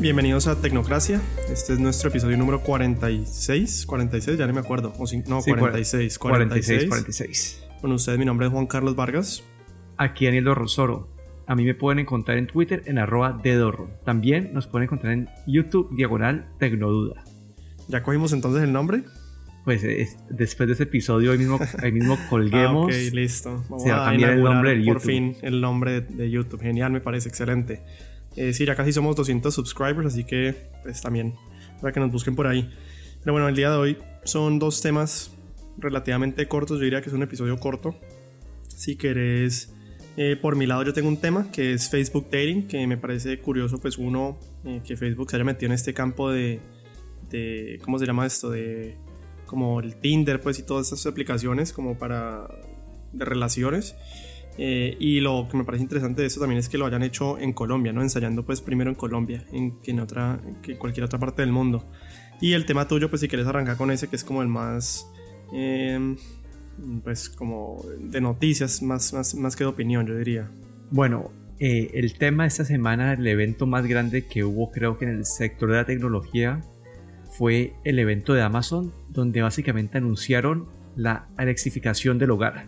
Bienvenidos a Tecnocracia. Este es nuestro episodio número 46. 46, ya no me acuerdo. O no, Sí, 46. 46, 46. 46. Con ustedes, mi nombre es Juan Carlos Vargas. Aquí Daniel Dorrosoro. A mí me pueden encontrar en Twitter en arroba dedorro. También nos pueden encontrar en YouTube diagonal Tecnoduda. ¿Ya cogimos entonces el nombre? Pues es- después de este episodio ahí mismo, ahí mismo Ah, colguemos. ok, listo. Vamos Se va a cambiar el nombre del por YouTube. fin el nombre de YouTube. Genial, me parece excelente. Eh, sí, ya casi somos 200 subscribers, así que pues también para que nos busquen por ahí. Pero bueno, el día de hoy son dos temas relativamente cortos. Yo diría que es un episodio corto. Si querés, eh, por mi lado yo tengo un tema que es Facebook Dating, que me parece curioso, pues uno, eh, que Facebook se haya metido en este campo de, de, ¿cómo se llama esto? De como el Tinder, pues y todas esas aplicaciones como para de relaciones. Eh, y lo que me parece interesante de esto también es que lo hayan hecho en Colombia, ¿no? Ensayando pues primero en Colombia, en, que en otra, que cualquier otra parte del mundo. Y el tema tuyo, pues si quieres arrancar con ese, que es como el más, eh, pues como de noticias, más, más, más que de opinión, yo diría. Bueno, eh, el tema esta semana, el evento más grande que hubo creo que en el sector de la tecnología, fue el evento de Amazon, donde básicamente anunciaron la alexificación del hogar.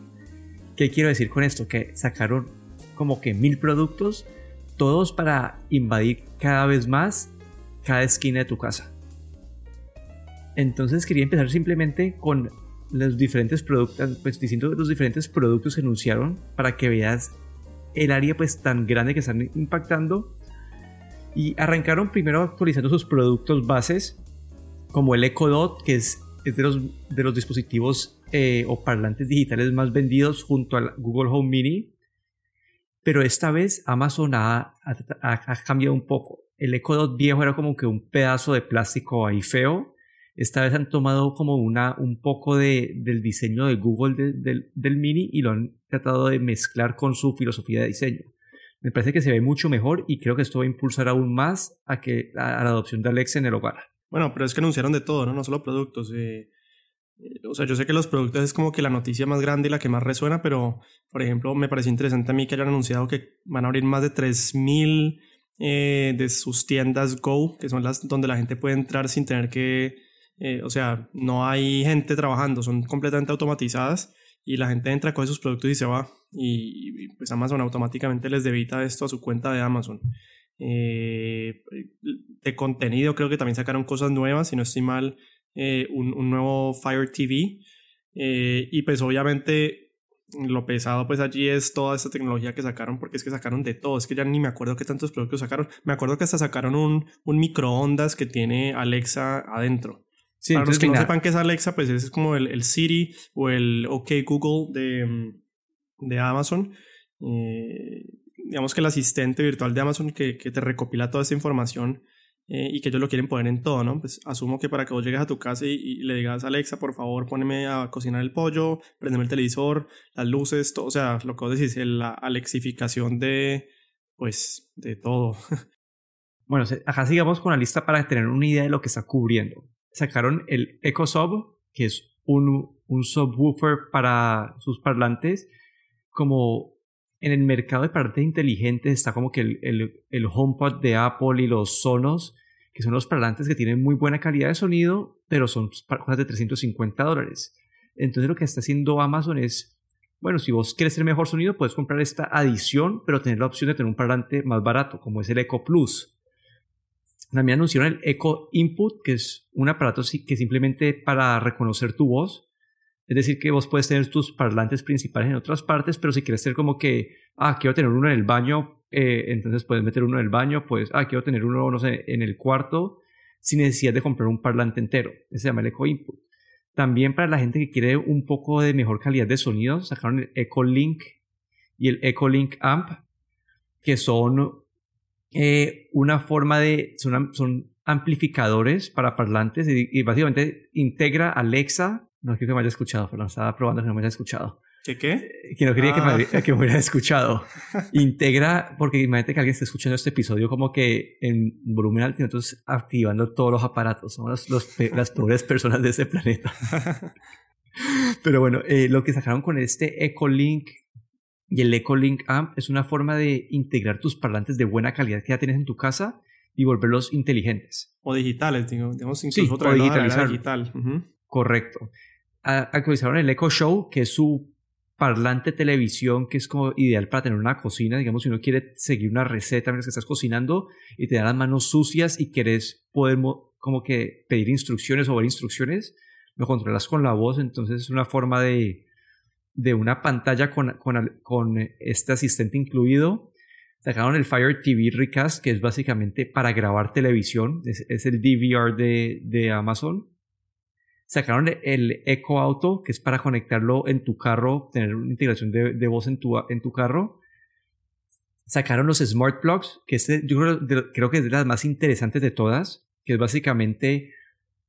¿Qué quiero decir con esto? Que sacaron como que mil productos, todos para invadir cada vez más cada esquina de tu casa. Entonces quería empezar simplemente con los diferentes productos, pues diciendo los diferentes productos que anunciaron para que veas el área pues tan grande que están impactando. Y arrancaron primero actualizando sus productos bases, como el Echo Dot, que es, es de, los, de los dispositivos eh, o parlantes digitales más vendidos junto al Google Home Mini. Pero esta vez Amazon ha, ha- ha- cambiado un poco. El Echo Dot viejo era como que un pedazo de plástico ahí feo. Esta vez han tomado como una, un poco de, del diseño de Google de- del, del Mini y lo han tratado de mezclar con su filosofía de diseño. Me parece que se ve mucho mejor y creo que esto va a impulsar aún más a, que, a, a la adopción de Alexa en el hogar. Bueno, pero es que anunciaron de todo, ¿no? No solo productos. eh, o sea, yo sé que los productos es como que la noticia más grande y la que más resuena, pero, por ejemplo, me pareció interesante a mí que hayan anunciado que van a abrir más de 3.000 eh, de sus tiendas Go, que son las donde la gente puede entrar sin tener que... eh, o sea, no hay gente trabajando, son completamente automatizadas y la gente entra, coge sus productos y se va. Y, y, pues Amazon automáticamente les debita esto a su cuenta de Amazon. Eh, de contenido creo que también sacaron cosas nuevas, si no estoy mal, eh, un, un nuevo Fire TV. eh, y pues obviamente lo pesado pues allí es toda esta tecnología que sacaron, porque es que sacaron de todo, es que ya ni me acuerdo qué tantos productos sacaron. Me acuerdo que hasta sacaron un, un microondas que tiene Alexa adentro. Sí, Para los que no sepan qué es Alexa, pues ese es como el, el Siri o el OK Google de, de Amazon. Eh, digamos que el asistente virtual de Amazon que, que te recopila toda esta información eh, y que ellos lo quieren poner en todo, ¿no? Pues asumo que para que vos llegues a tu casa y, le digas Alexa, por favor, poneme a cocinar el pollo, prendeme el televisor, las luces, todo, o sea, lo que vos decís, la alexificación de, pues, de todo. Bueno, acá sigamos con la lista para tener una idea de lo que está cubriendo. Sacaron el Echo Sub, que es un, un subwoofer para sus parlantes. Como en el mercado de parlantes inteligentes está como que el, el, el HomePod de Apple y los Sonos, que son los parlantes que tienen muy buena calidad de sonido, pero son cosas de 350 dólares. Entonces lo que está haciendo Amazon es, bueno, si vos quieres tener mejor sonido, puedes comprar esta adición, pero tener la opción de tener un parlante más barato, como es el Echo Plus. También anunciaron el Echo Input, que es un aparato que simplemente para reconocer tu voz. Es decir, que vos puedes tener tus parlantes principales en otras partes, pero si quieres tener como que, ah, quiero tener uno en el baño, eh, entonces puedes meter uno en el baño, pues, ah, quiero tener uno, no sé, en el cuarto, sin necesidad de comprar un parlante entero. Ese se llama el Echo Input. También para la gente que quiere un poco de mejor calidad de sonido, sacaron el Echo Link y el Echo Link Amp, que son eh, una forma de. Son, son amplificadores para parlantes y básicamente integra Alexa. No quiero que me haya escuchado, pero estaba probando que no me haya escuchado. ¿Qué qué? Eh, Que no quería que, Ah. me, que me hubiera escuchado. Integra, porque imagínate que alguien esté escuchando este episodio como que en volumen alto y nosotros activando todos los aparatos. Somos los, las peores personas de este planeta. Pero bueno, eh, lo que sacaron con este Echolink y el Echolink Amp es una forma de integrar tus parlantes de buena calidad que ya tienes en tu casa y volverlos inteligentes. O digitales, digamos, incluso sí, otra digital. Correcto. Actualizaron el Echo Show, que es su parlante televisión que es como ideal para tener una cocina, digamos, si uno quiere seguir una receta mientras que estás cocinando y te da las manos sucias y quieres poder como que pedir instrucciones o ver instrucciones, lo controlas con la voz, entonces es una forma de, de una pantalla con, con, con este asistente incluido. Sacaron el Fire TV Recast, que es básicamente para grabar televisión, es, es el DVR de, de Amazon Sacaron el Echo Auto, que es para conectarlo en tu carro, tener una integración de, voz en tu, carro. Sacaron los Smart Plugs, que este, yo creo, que es de las más interesantes de todas, que es básicamente,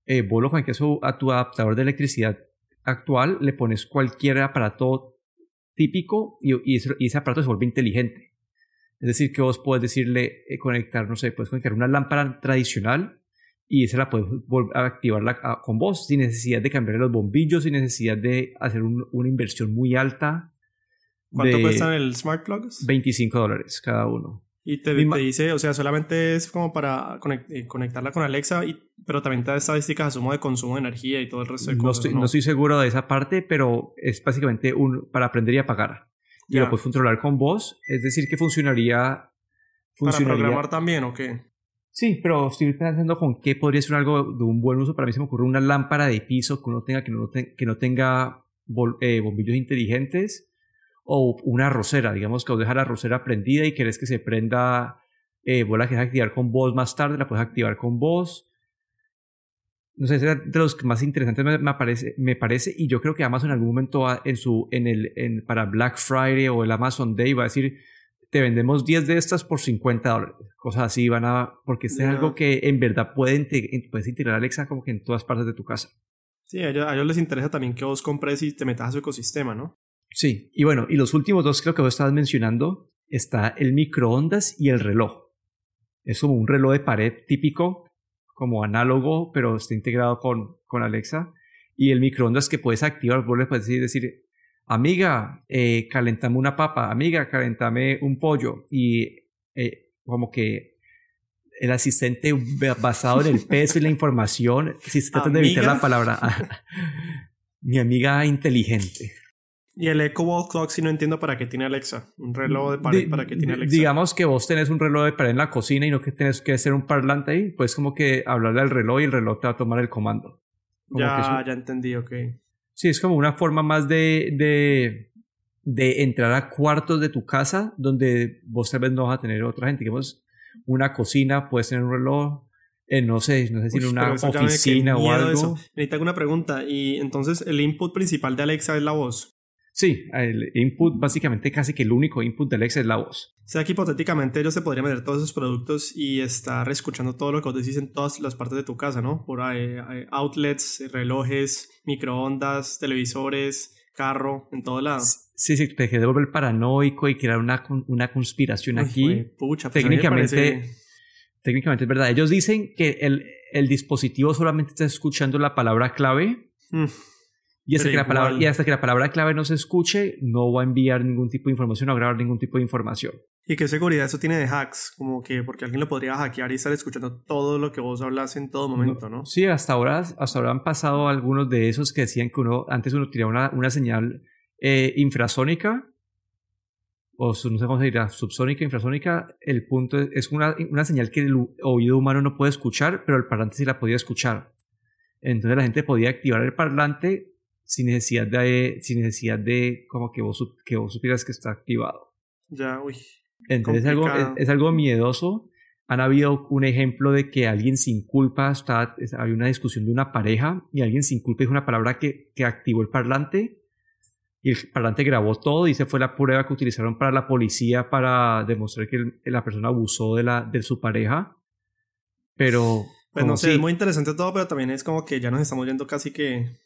eh, vos lo a tu adaptador de electricidad actual, le pones cualquier aparato típico y, ese, aparato se vuelve inteligente. Es decir, que vos puedes decirle, eh, conectar, no sé, puedes conectar una lámpara tradicional y esa la puedes volver a activarla con vos sin necesidad de cambiar los bombillos, sin necesidad de hacer una inversión muy alta. ¿Cuánto cuestan el Smart Plugs? 25 dólares cada uno. Y te, dice, o sea, solamente es como para eh, conectarla con Alexa, y, pero también te da estadísticas, asumo, de consumo de energía y todo el resto de no cosas. Estoy, ¿no? estoy seguro de esa parte, pero es básicamente un, para aprender y apagar. Y lo puedes controlar con voz, es decir, que funcionaría, funcionaría. ¿Para programar también o qué? Sí, pero estoy pensando con qué podría ser algo de un buen uso. Para mí se me ocurre una lámpara de piso que uno tenga que no, que no tenga eh, bombillos inteligentes o una rosera, digamos que os deja la rosera prendida y querés que se prenda, eh, vos la querés activar con voz más tarde, la puedes activar con voz. No sé, es de los más interesantes me, parece, me parece y yo creo que Amazon en algún momento en su, en el, en, para Black Friday o el Amazon Day va a decir, te vendemos 10 de estas por 50 dólares. Cosas así van a... Porque este es algo que en verdad pueden puedes integrar Alexa como que en todas partes de tu casa. Sí, a ellos, les interesa también que vos compres y te metas a su ecosistema, ¿no? Sí, y bueno, y los últimos dos creo que vos estabas mencionando, está el microondas y el reloj. Es como un reloj de pared típico, como análogo, pero está integrado con, con Alexa. Y el microondas que puedes activar, vos le puedes decir, amiga, eh, calentame una papa, amiga, calentame un pollo. Y eh, como que el asistente basado en el peso y la información, si se trata de evitar la palabra, mi amiga inteligente. Y el Echo Wall Clock, si no entiendo para qué tiene Alexa. Un reloj de pared para qué tiene Alexa. Digamos que vos tenés un reloj de pared en la cocina y no que tenés que hacer un parlante ahí, pues como que hablarle al reloj y el reloj te va a tomar el comando. ya, ya entendí, ok. Sí, es como una forma más de, de, de, entrar a cuartos de tu casa donde vos tal vez no vas a tener otra gente. Digamos, una cocina, puedes tener un reloj, eh, no sé, no sé si en una oficina o algo. Necesito una pregunta. Y entonces, ¿el input principal de Alexa es la voz? Sí, el input, básicamente casi que el único input de Alexa es la voz. O sea que hipotéticamente ellos se podrían meter todos esos productos y estar escuchando todo lo que vos decís en todas las partes de tu casa, ¿no? Por ahí, outlets, relojes, microondas, televisores, carro, en todo lado. Sí, sí, te devuelve el paranoico y crear una, una conspiración aquí. pucha, pues técnicamente, técnicamente es verdad. Ellos dicen que el, el dispositivo solamente está escuchando la palabra clave. Mm. Y hasta, que la palabra, y hasta que la palabra clave no se escuche, no va a enviar ningún tipo de información o a grabar ningún tipo de información. ¿Y qué seguridad eso tiene de hacks? Como que porque alguien lo podría hackear y estar escuchando todo lo que vos hablas en todo momento, ¿no? Sí, hasta ahora, hasta ahora han pasado algunos de esos que decían que uno antes uno tiraba una, una señal eh, infrasónica o no sé cómo se dirá, subsónica, infrasónica. El punto es, una, una señal que el oído humano no puede escuchar, pero el parlante sí la podía escuchar. Entonces la gente podía activar el parlante sin necesidad de, sin necesidad de como que vos, que vos supieras que está activado. Ya, uy. Entonces es algo, es, algo miedoso. Han habido un ejemplo de que alguien sin culpa, está, había una discusión de una pareja y alguien sin culpa dijo una palabra que, que activó el parlante y el parlante grabó todo y se fue la prueba que utilizaron para la policía para demostrar que la persona abusó de, la, de su pareja. Pero... Pues no sé, es muy interesante todo, pero también es como que ya nos estamos yendo casi que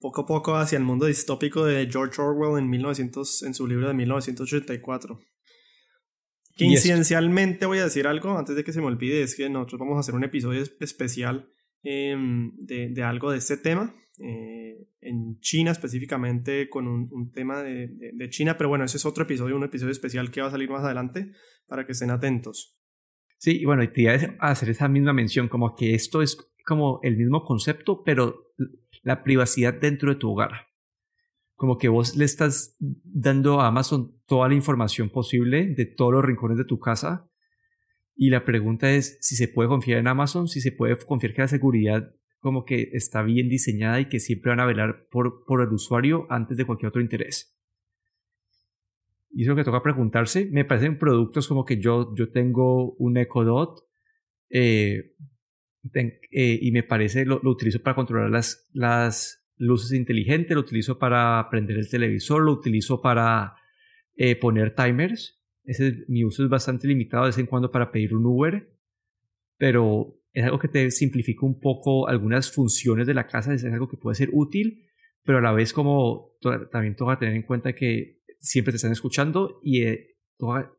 poco a poco hacia el mundo distópico de George Orwell en, 1900, en su libro de 1984. Que incidencialmente voy a decir algo antes de que se me olvide, es que nosotros vamos a hacer un episodio especial em, de, de, algo de este tema, eh, en China específicamente, con un, un tema de, de, China, pero bueno, ese es otro episodio, un episodio especial que va a salir más adelante para que estén atentos. Sí, y bueno, y te iba a hacer esa misma mención, como que esto es como el mismo concepto, pero la privacidad dentro de tu hogar. Como que vos le estás dando a Amazon toda la información posible de todos los rincones de tu casa. Y la pregunta es si se puede confiar en Amazon, si se puede confiar que la seguridad como que está bien diseñada y que siempre van a velar por, por el usuario antes de cualquier otro interés. Y eso que toca preguntarse, me parecen productos como que yo, yo tengo un Echo Dot eh, eh, y me parece, lo, utilizo para controlar las, las luces inteligentes, lo utilizo para prender el televisor, lo utilizo para eh, poner timers. Ese, mi uso es bastante limitado de vez en cuando para pedir un Uber, pero es algo que te simplifica un poco algunas funciones de la casa, es algo que puede ser útil, pero a la vez como también toca tener en cuenta que siempre te están escuchando y eh,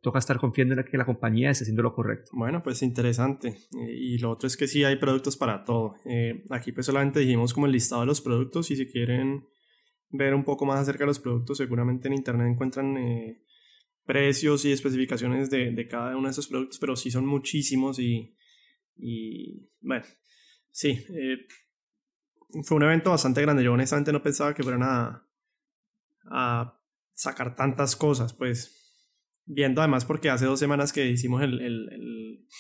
toca, estar confiando en que la compañía esté haciendo lo correcto. Bueno, pues interesante. Eh, y lo otro es que sí hay productos para todo. Eh, aquí pues solamente dijimos como el listado de los productos y si quieren ver un poco más acerca de los productos, seguramente en internet encuentran precios y especificaciones de, cada uno de esos productos, pero sí son muchísimos y, y bueno, sí. fue un evento bastante grande. Yo honestamente no pensaba que fueran a, a sacar tantas cosas, pues viendo además porque hace dos semanas que hicimos el, el,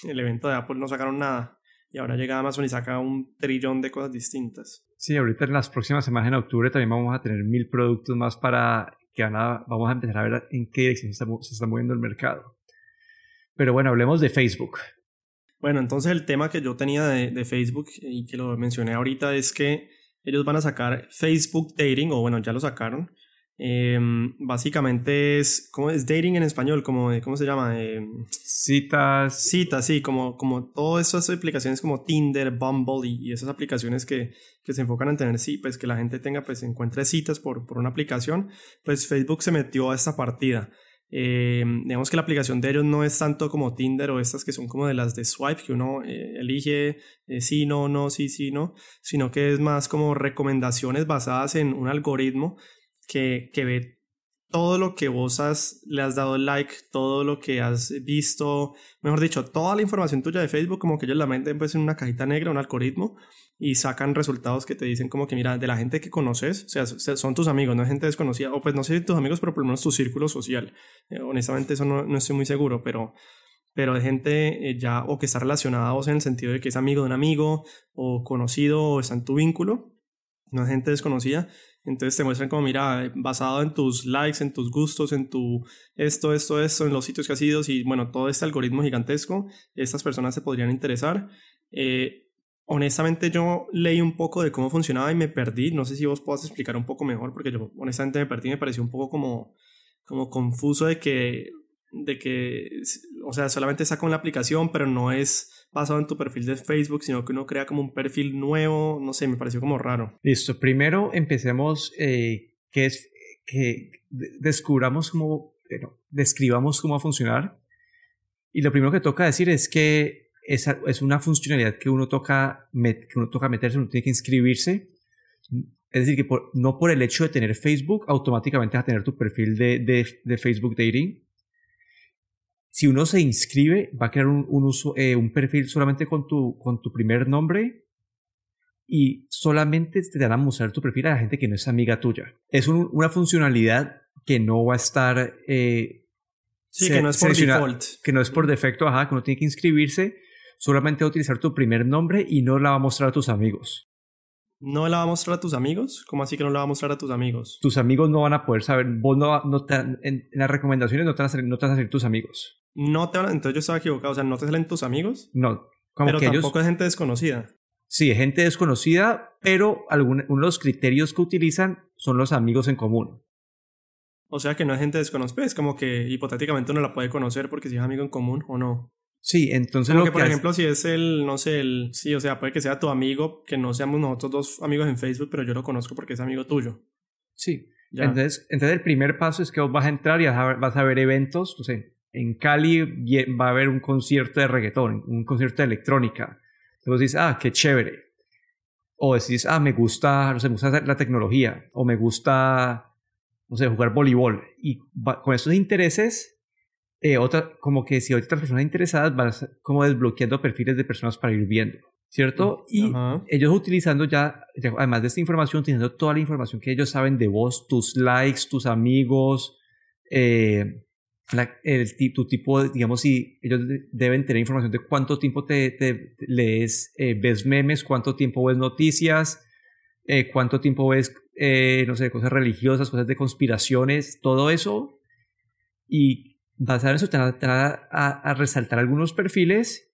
el, evento de Apple no sacaron nada y ahora llega Amazon y saca un trillón de cosas distintas. Sí, ahorita en las próximas semanas en octubre también vamos a tener mil productos más para que van a, vamos a empezar a ver en qué dirección se está, se está moviendo el mercado. Pero bueno, hablemos de Facebook. Bueno, entonces el tema que yo tenía de, de Facebook y que lo mencioné ahorita es que ellos van a sacar Facebook Dating, o bueno, ya lo sacaron, Em, básicamente es, ¿cómo es dating en español? Como, ¿Cómo se llama? Em, citas. Citas, sí, como, como todas esas aplicaciones como Tinder, Bumble y, esas aplicaciones que, que, se enfocan en tener, sí, pues que la gente tenga, pues encuentre citas por, por una aplicación, pues Facebook se metió a esta partida. Em, digamos que la aplicación de ellos no es tanto como Tinder o estas que son como de las de swipe, que uno eh, elige eh, sí, no, no, sí, sí, no, sino que es más como recomendaciones basadas en un algoritmo que, que ve todo lo que vos le has dado like, todo lo que has visto, mejor dicho, toda la información tuya de Facebook, como que ellos la meten pues en una cajita negra, un algoritmo, y sacan resultados que te dicen como que mira, de la gente que conoces, o sea, son tus amigos, no es gente desconocida, o pues no sé tus amigos, pero por lo menos tu círculo social. Eh, honestamente eso no, no, estoy muy seguro, pero, pero de gente eh, ya o que está relacionada a vos en el sentido de que es amigo de un amigo, o conocido, o está en tu vínculo, no es gente desconocida, entonces te muestran como, mira, basado en tus likes, en tus gustos, en tu esto, esto, esto, en los sitios que has ido, y bueno, todo este algoritmo gigantesco, estas personas se podrían interesar. Eh, honestamente yo leí un poco de cómo funcionaba y me perdí, no sé si vos puedas explicar un poco mejor, porque yo honestamente me perdí, me pareció un poco como, como confuso de que, de que, o sea, solamente saca una aplicación, pero no es basado en tu perfil de Facebook, sino que uno crea como un perfil nuevo, no sé, me pareció como raro. Listo, primero empecemos eh, que es que descubramos cómo, bueno, describamos cómo va a funcionar. Y lo primero que toca decir es que esa es una funcionalidad que uno toca, que uno toca meterse, uno tiene que inscribirse. Es decir, que no por el hecho de tener Facebook, automáticamente vas a tener tu perfil de Facebook Dating si uno se inscribe, va a crear un, uso, eh, un perfil solamente con tu, con tu primer nombre y solamente te dan a mostrar tu perfil a la gente que no es amiga tuya. Es una funcionalidad que no va a estar... Eh, sí, que no es por default. Que no es por defecto, ajá, que uno tiene que inscribirse, solamente va a utilizar tu primer nombre y no la va a mostrar a tus amigos. ¿No la va a mostrar a tus amigos? ¿Cómo así que no la va a mostrar a tus amigos? Tus amigos no van a poder saber, vos no, no en, las recomendaciones no te, van a salir, no te van a salir tus amigos. No te entonces yo estaba equivocado, o sea, ¿no te salen tus amigos? No, como pero que tampoco es gente desconocida. Sí, es gente desconocida, pero uno de los criterios que utilizan son los amigos en común. O sea que no es gente desconocida, es como que hipotéticamente uno la puede conocer porque si es amigo en común o no. Sí, entonces lo que, por ejemplo, si es el, no sé, el, sí, o sea, puede que sea tu amigo, que no seamos nosotros dos amigos en Facebook, pero yo lo conozco porque es amigo tuyo. Sí. Entonces, entonces el primer paso es que vos vas a entrar y vas a ver, vas a ver eventos, no sé, en Cali va a haber un concierto de reggaetón, un concierto de electrónica. Entonces dices, ah, qué chévere. O decís, ah, me gusta, no sé, me gusta la tecnología. O me gusta, no sé, jugar voleibol. Y con esos intereses eh, otra, como que si hay otras personas interesadas, vas como desbloqueando perfiles de personas para ir viendo, ¿cierto? Y ellos utilizando ya, además de esta información, utilizando toda la información que ellos saben de vos, tus likes, tus amigos, eh, el, tu tipo, digamos, si ellos deben tener información de cuánto tiempo te, lees, eh, ves memes, cuánto tiempo ves noticias, eh, cuánto tiempo ves, eh, no sé, cosas religiosas, cosas de conspiraciones, todo eso. Y basado en eso te van a, resaltar algunos perfiles.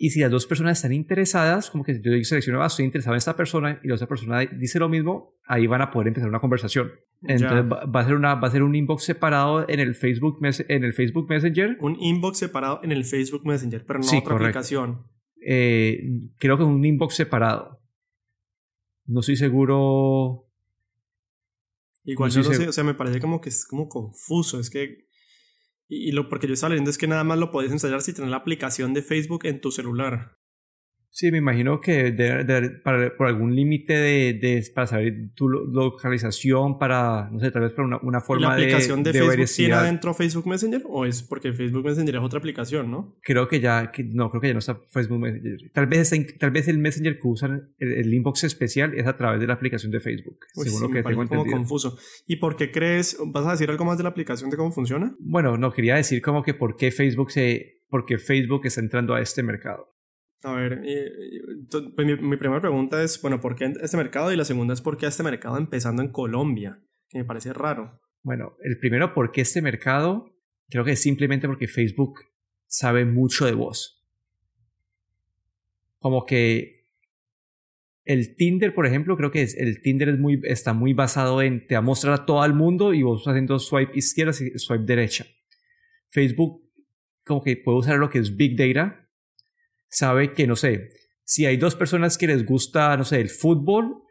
Y si las dos personas están interesadas, como que yo selecciono, ah, estoy interesado en esta persona y la otra persona dice lo mismo, ahí van a poder empezar una conversación. Entonces va, a ser una, va a ser un inbox separado en el Facebook, en el Facebook Messenger. Un inbox separado en el Facebook Messenger, pero no otra aplicación. Eh, creo que un inbox separado. No estoy seguro. Igual yo no sé, o sea, me parece como que es como confuso. Es que. Y, lo porque yo estaba leyendo es que nada más lo podés ensayar si tienes la aplicación de Facebook en tu celular. Sí, me imagino que por algún límite de, para saber tu localización, para, no sé, tal vez para una, una forma de... ¿La aplicación de, Facebook tiene adentro Facebook Messenger o es porque Facebook Messenger es otra aplicación, no? Creo que ya, no, creo que ya no está Facebook Messenger. Tal vez, tal vez el Messenger que usan, el, inbox especial, es a través de la aplicación de Facebook, según lo que tengo entendido. como confuso. ¿Y por qué crees, vas a decir algo más de la aplicación de cómo funciona? Bueno, no, quería decir como que por qué Facebook se, porque Facebook está entrando a este mercado. A ver, pues mi, primera pregunta es, bueno, ¿por qué este mercado? Y la segunda es, ¿por qué este mercado empezando en Colombia? Que me parece raro. Bueno, el primero, ¿por qué este mercado? Creo que es simplemente porque Facebook sabe mucho de vos. Como que el Tinder, por ejemplo, creo que es, el Tinder es muy, está muy basado en te va a mostrar a todo el mundo y vos haciendo swipe izquierda y swipe derecha. Facebook como que puede usar lo que es Big Data sabe que, no sé, si hay dos personas que les gusta, no sé, el fútbol,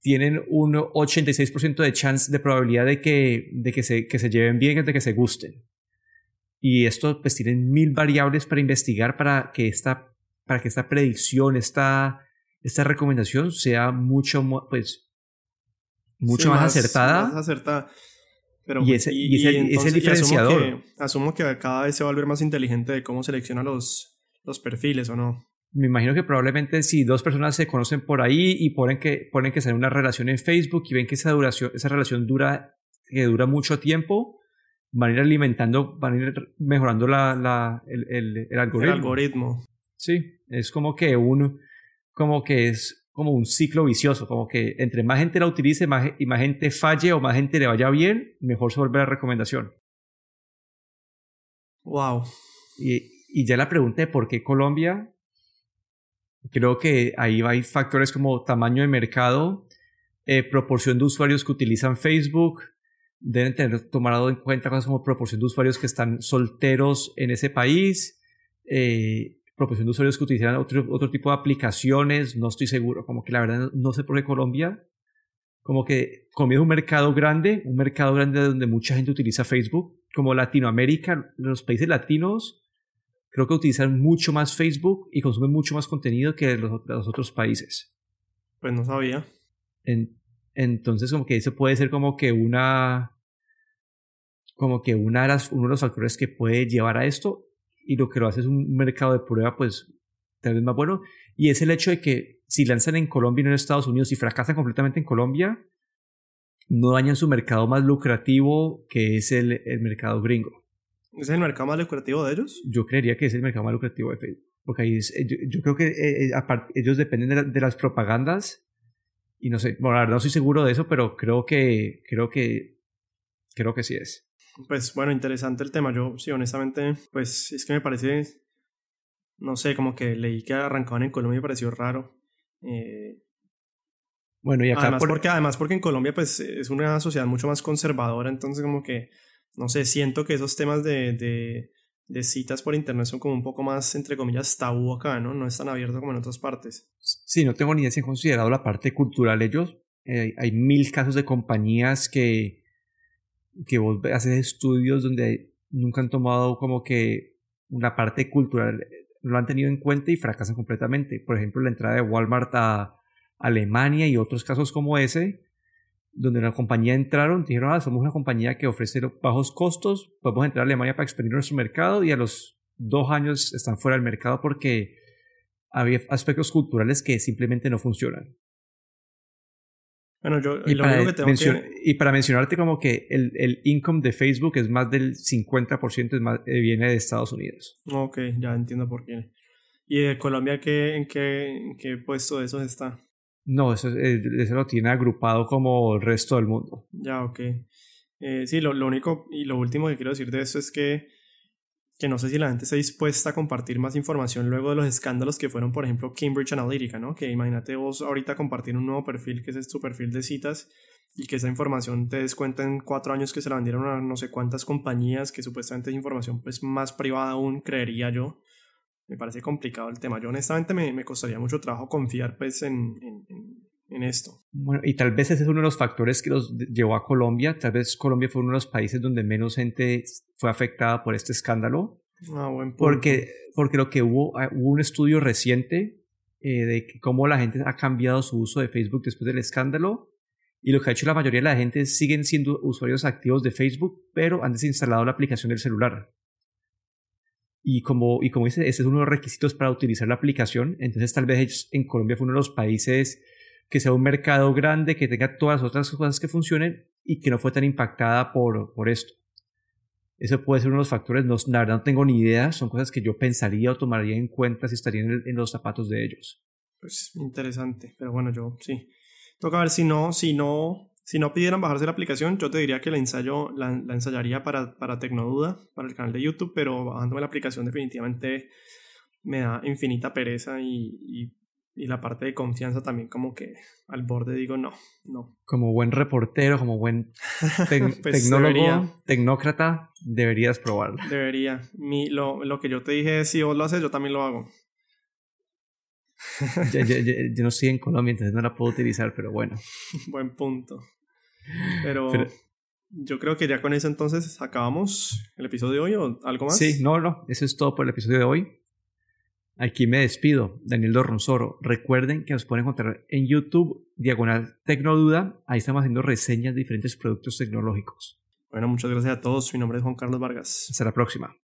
tienen un 86% de chance de probabilidad de que, de que, se, que se lleven bien, de que se gusten. Y esto pues tienen mil variables para investigar para que esta, para que esta predicción, esta, esta recomendación sea mucho, pues, mucho más, acertada. Más acertada. Pero, y ese, y, ese, diferenciador. Asumo que, asumo que, cada vez se va a volver más inteligente de cómo selecciona los, los perfiles o no. Me imagino que probablemente si dos personas se conocen por ahí y ponen que, ponen que una relación en Facebook y ven que esa, duración, esa relación dura, que dura mucho tiempo, van a ir alimentando, van a ir mejorando la, la, el, el, algoritmo. El algoritmo. Sí, es como que un, como que es como un ciclo vicioso, como que entre más gente la utilice más, y más gente falle o más gente le vaya bien, mejor se vuelve la recomendación. Wow. Y, y ya la pregunta de por qué Colombia, creo que ahí hay factores como tamaño de mercado, eh, proporción de usuarios que utilizan Facebook, deben tener tomado en cuenta cosas como proporción de usuarios que están solteros en ese país, eh, proporción de usuarios que utilizan otro, otro tipo de aplicaciones, no estoy seguro, como que la verdad no sé por qué Colombia, como que Colombia es un mercado grande, un mercado grande donde mucha gente utiliza Facebook, como Latinoamérica, los países latinos creo que utilizan mucho más Facebook y consumen mucho más contenido que los, los otros países. Pues no sabía. entonces, como que eso puede ser como que una. Como que una de las, uno de los factores que puede llevar a esto. Y lo que lo hace es un mercado de prueba, pues tal vez más bueno. Y es el hecho de que si lanzan en Colombia y no en Estados Unidos y fracasan completamente en Colombia, no dañan su mercado más lucrativo, que es el, el mercado gringo. ¿Es el mercado más lucrativo de ellos? Yo creería que es el mercado más lucrativo de Facebook. Porque ahí es, eh, yo, creo que eh, eh, aparte, ellos dependen de, las propagandas. Y no sé, bueno, no estoy seguro de eso, pero creo que, creo que, creo que sí es. Pues bueno, interesante el tema. Yo, sí, honestamente, pues es que me parece, no sé, como que leí que arrancaban en Colombia y me pareció raro. bueno, y acá además, porque, además porque en Colombia pues es una sociedad mucho más conservadora, entonces como que no sé, siento que esos temas de, de, citas por internet son como un poco más, entre comillas, tabú acá, ¿no? No es tan abierto como en otras partes. Sí, no tengo ni idea si han considerado la parte cultural ellos. Eh, hay mil casos de compañías que, que vos haces estudios donde nunca han tomado como que una parte cultural, lo han tenido en cuenta y fracasan completamente. Por ejemplo, la entrada de Walmart a Alemania y otros casos como ese, donde la compañía entraron, dijeron, ah, somos una compañía que ofrece bajos costos, podemos entrar a Alemania para expandir nuestro mercado y a los dos años están fuera del mercado porque había aspectos culturales que simplemente no funcionan. Bueno, yo y, lo para, que tengo que... y para mencionarte como que el, el, income de Facebook es más del 50% es más, eh, viene de Estados Unidos. Ok, ya entiendo por qué. ¿Y de Colombia qué, en, qué, en qué puesto de esos está? No, eso, eh, eso, lo tiene agrupado como el resto del mundo. Ya, ok. Eh, sí, lo, lo, único y lo último que quiero decir de eso es que, que no sé si la gente está dispuesta a compartir más información luego de los escándalos que fueron, por ejemplo, Cambridge Analytica, ¿no? Que imagínate vos ahorita compartir un nuevo perfil que es tu perfil de citas y que esa información te des cuenta en cuatro años que se la vendieron a no sé cuántas compañías, que supuestamente es información pues más privada aún, creería yo me parece complicado el tema. Yo honestamente me, me costaría mucho trabajo confiar pues en, en, en, esto. Bueno, y tal vez ese es uno de los factores que los llevó a Colombia. Tal vez Colombia fue uno de los países donde menos gente fue afectada por este escándalo. Ah, buen punto. Porque, porque lo que hubo, ah, hubo un estudio reciente eh, de cómo la gente ha cambiado su uso de Facebook después del escándalo. Y lo que ha hecho la mayoría de la gente siguen siendo usuarios activos de Facebook, pero han desinstalado la aplicación del celular. Y como, y como dice, ese es uno de los requisitos para utilizar la aplicación. Entonces, tal vez en Colombia fue uno de los países que sea un mercado grande, que tenga todas las otras cosas que funcionen y que no fue tan impactada por, por esto. Eso puede ser uno de los factores. No, la verdad no tengo ni idea. Son cosas que yo pensaría o tomaría en cuenta si estaría en, en los zapatos de ellos. Pues interesante. Pero bueno, yo sí. Toca ver si no, si no si no pidieran bajarse la aplicación, yo te diría que la, ensayo, la, ensayaría para, para Tecnoduda, para el canal de YouTube, pero bajándome la aplicación definitivamente me da infinita pereza y, y, la parte de confianza también como que al borde digo no, no. Como buen reportero, como buen pues tecnólogo, tecnócrata, deberías probarlo. Debería. Mi, lo, lo que yo te dije si vos lo haces, yo también lo hago. yo, yo, no estoy en Colombia, entonces no la puedo utilizar, pero bueno. Buen punto. Pero, yo creo que ya con eso entonces acabamos el episodio de hoy o algo más. Sí, no, no, eso es todo por el episodio de hoy. Aquí me despido, Daniel Dorronzoro. Recuerden que nos pueden encontrar en YouTube, Diagonal Tecnoduda. Ahí estamos haciendo reseñas de diferentes productos tecnológicos. Bueno, muchas gracias a todos. Mi nombre es Juan Carlos Vargas. Hasta la próxima.